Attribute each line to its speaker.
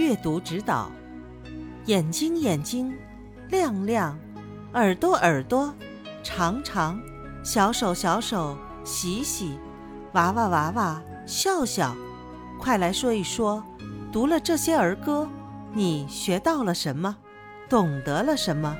Speaker 1: 阅读指导眼睛眼睛亮亮耳朵耳朵长长小手小手洗洗娃娃娃娃笑笑。快来说一说读了这些儿歌你学到了什么？懂得了什么？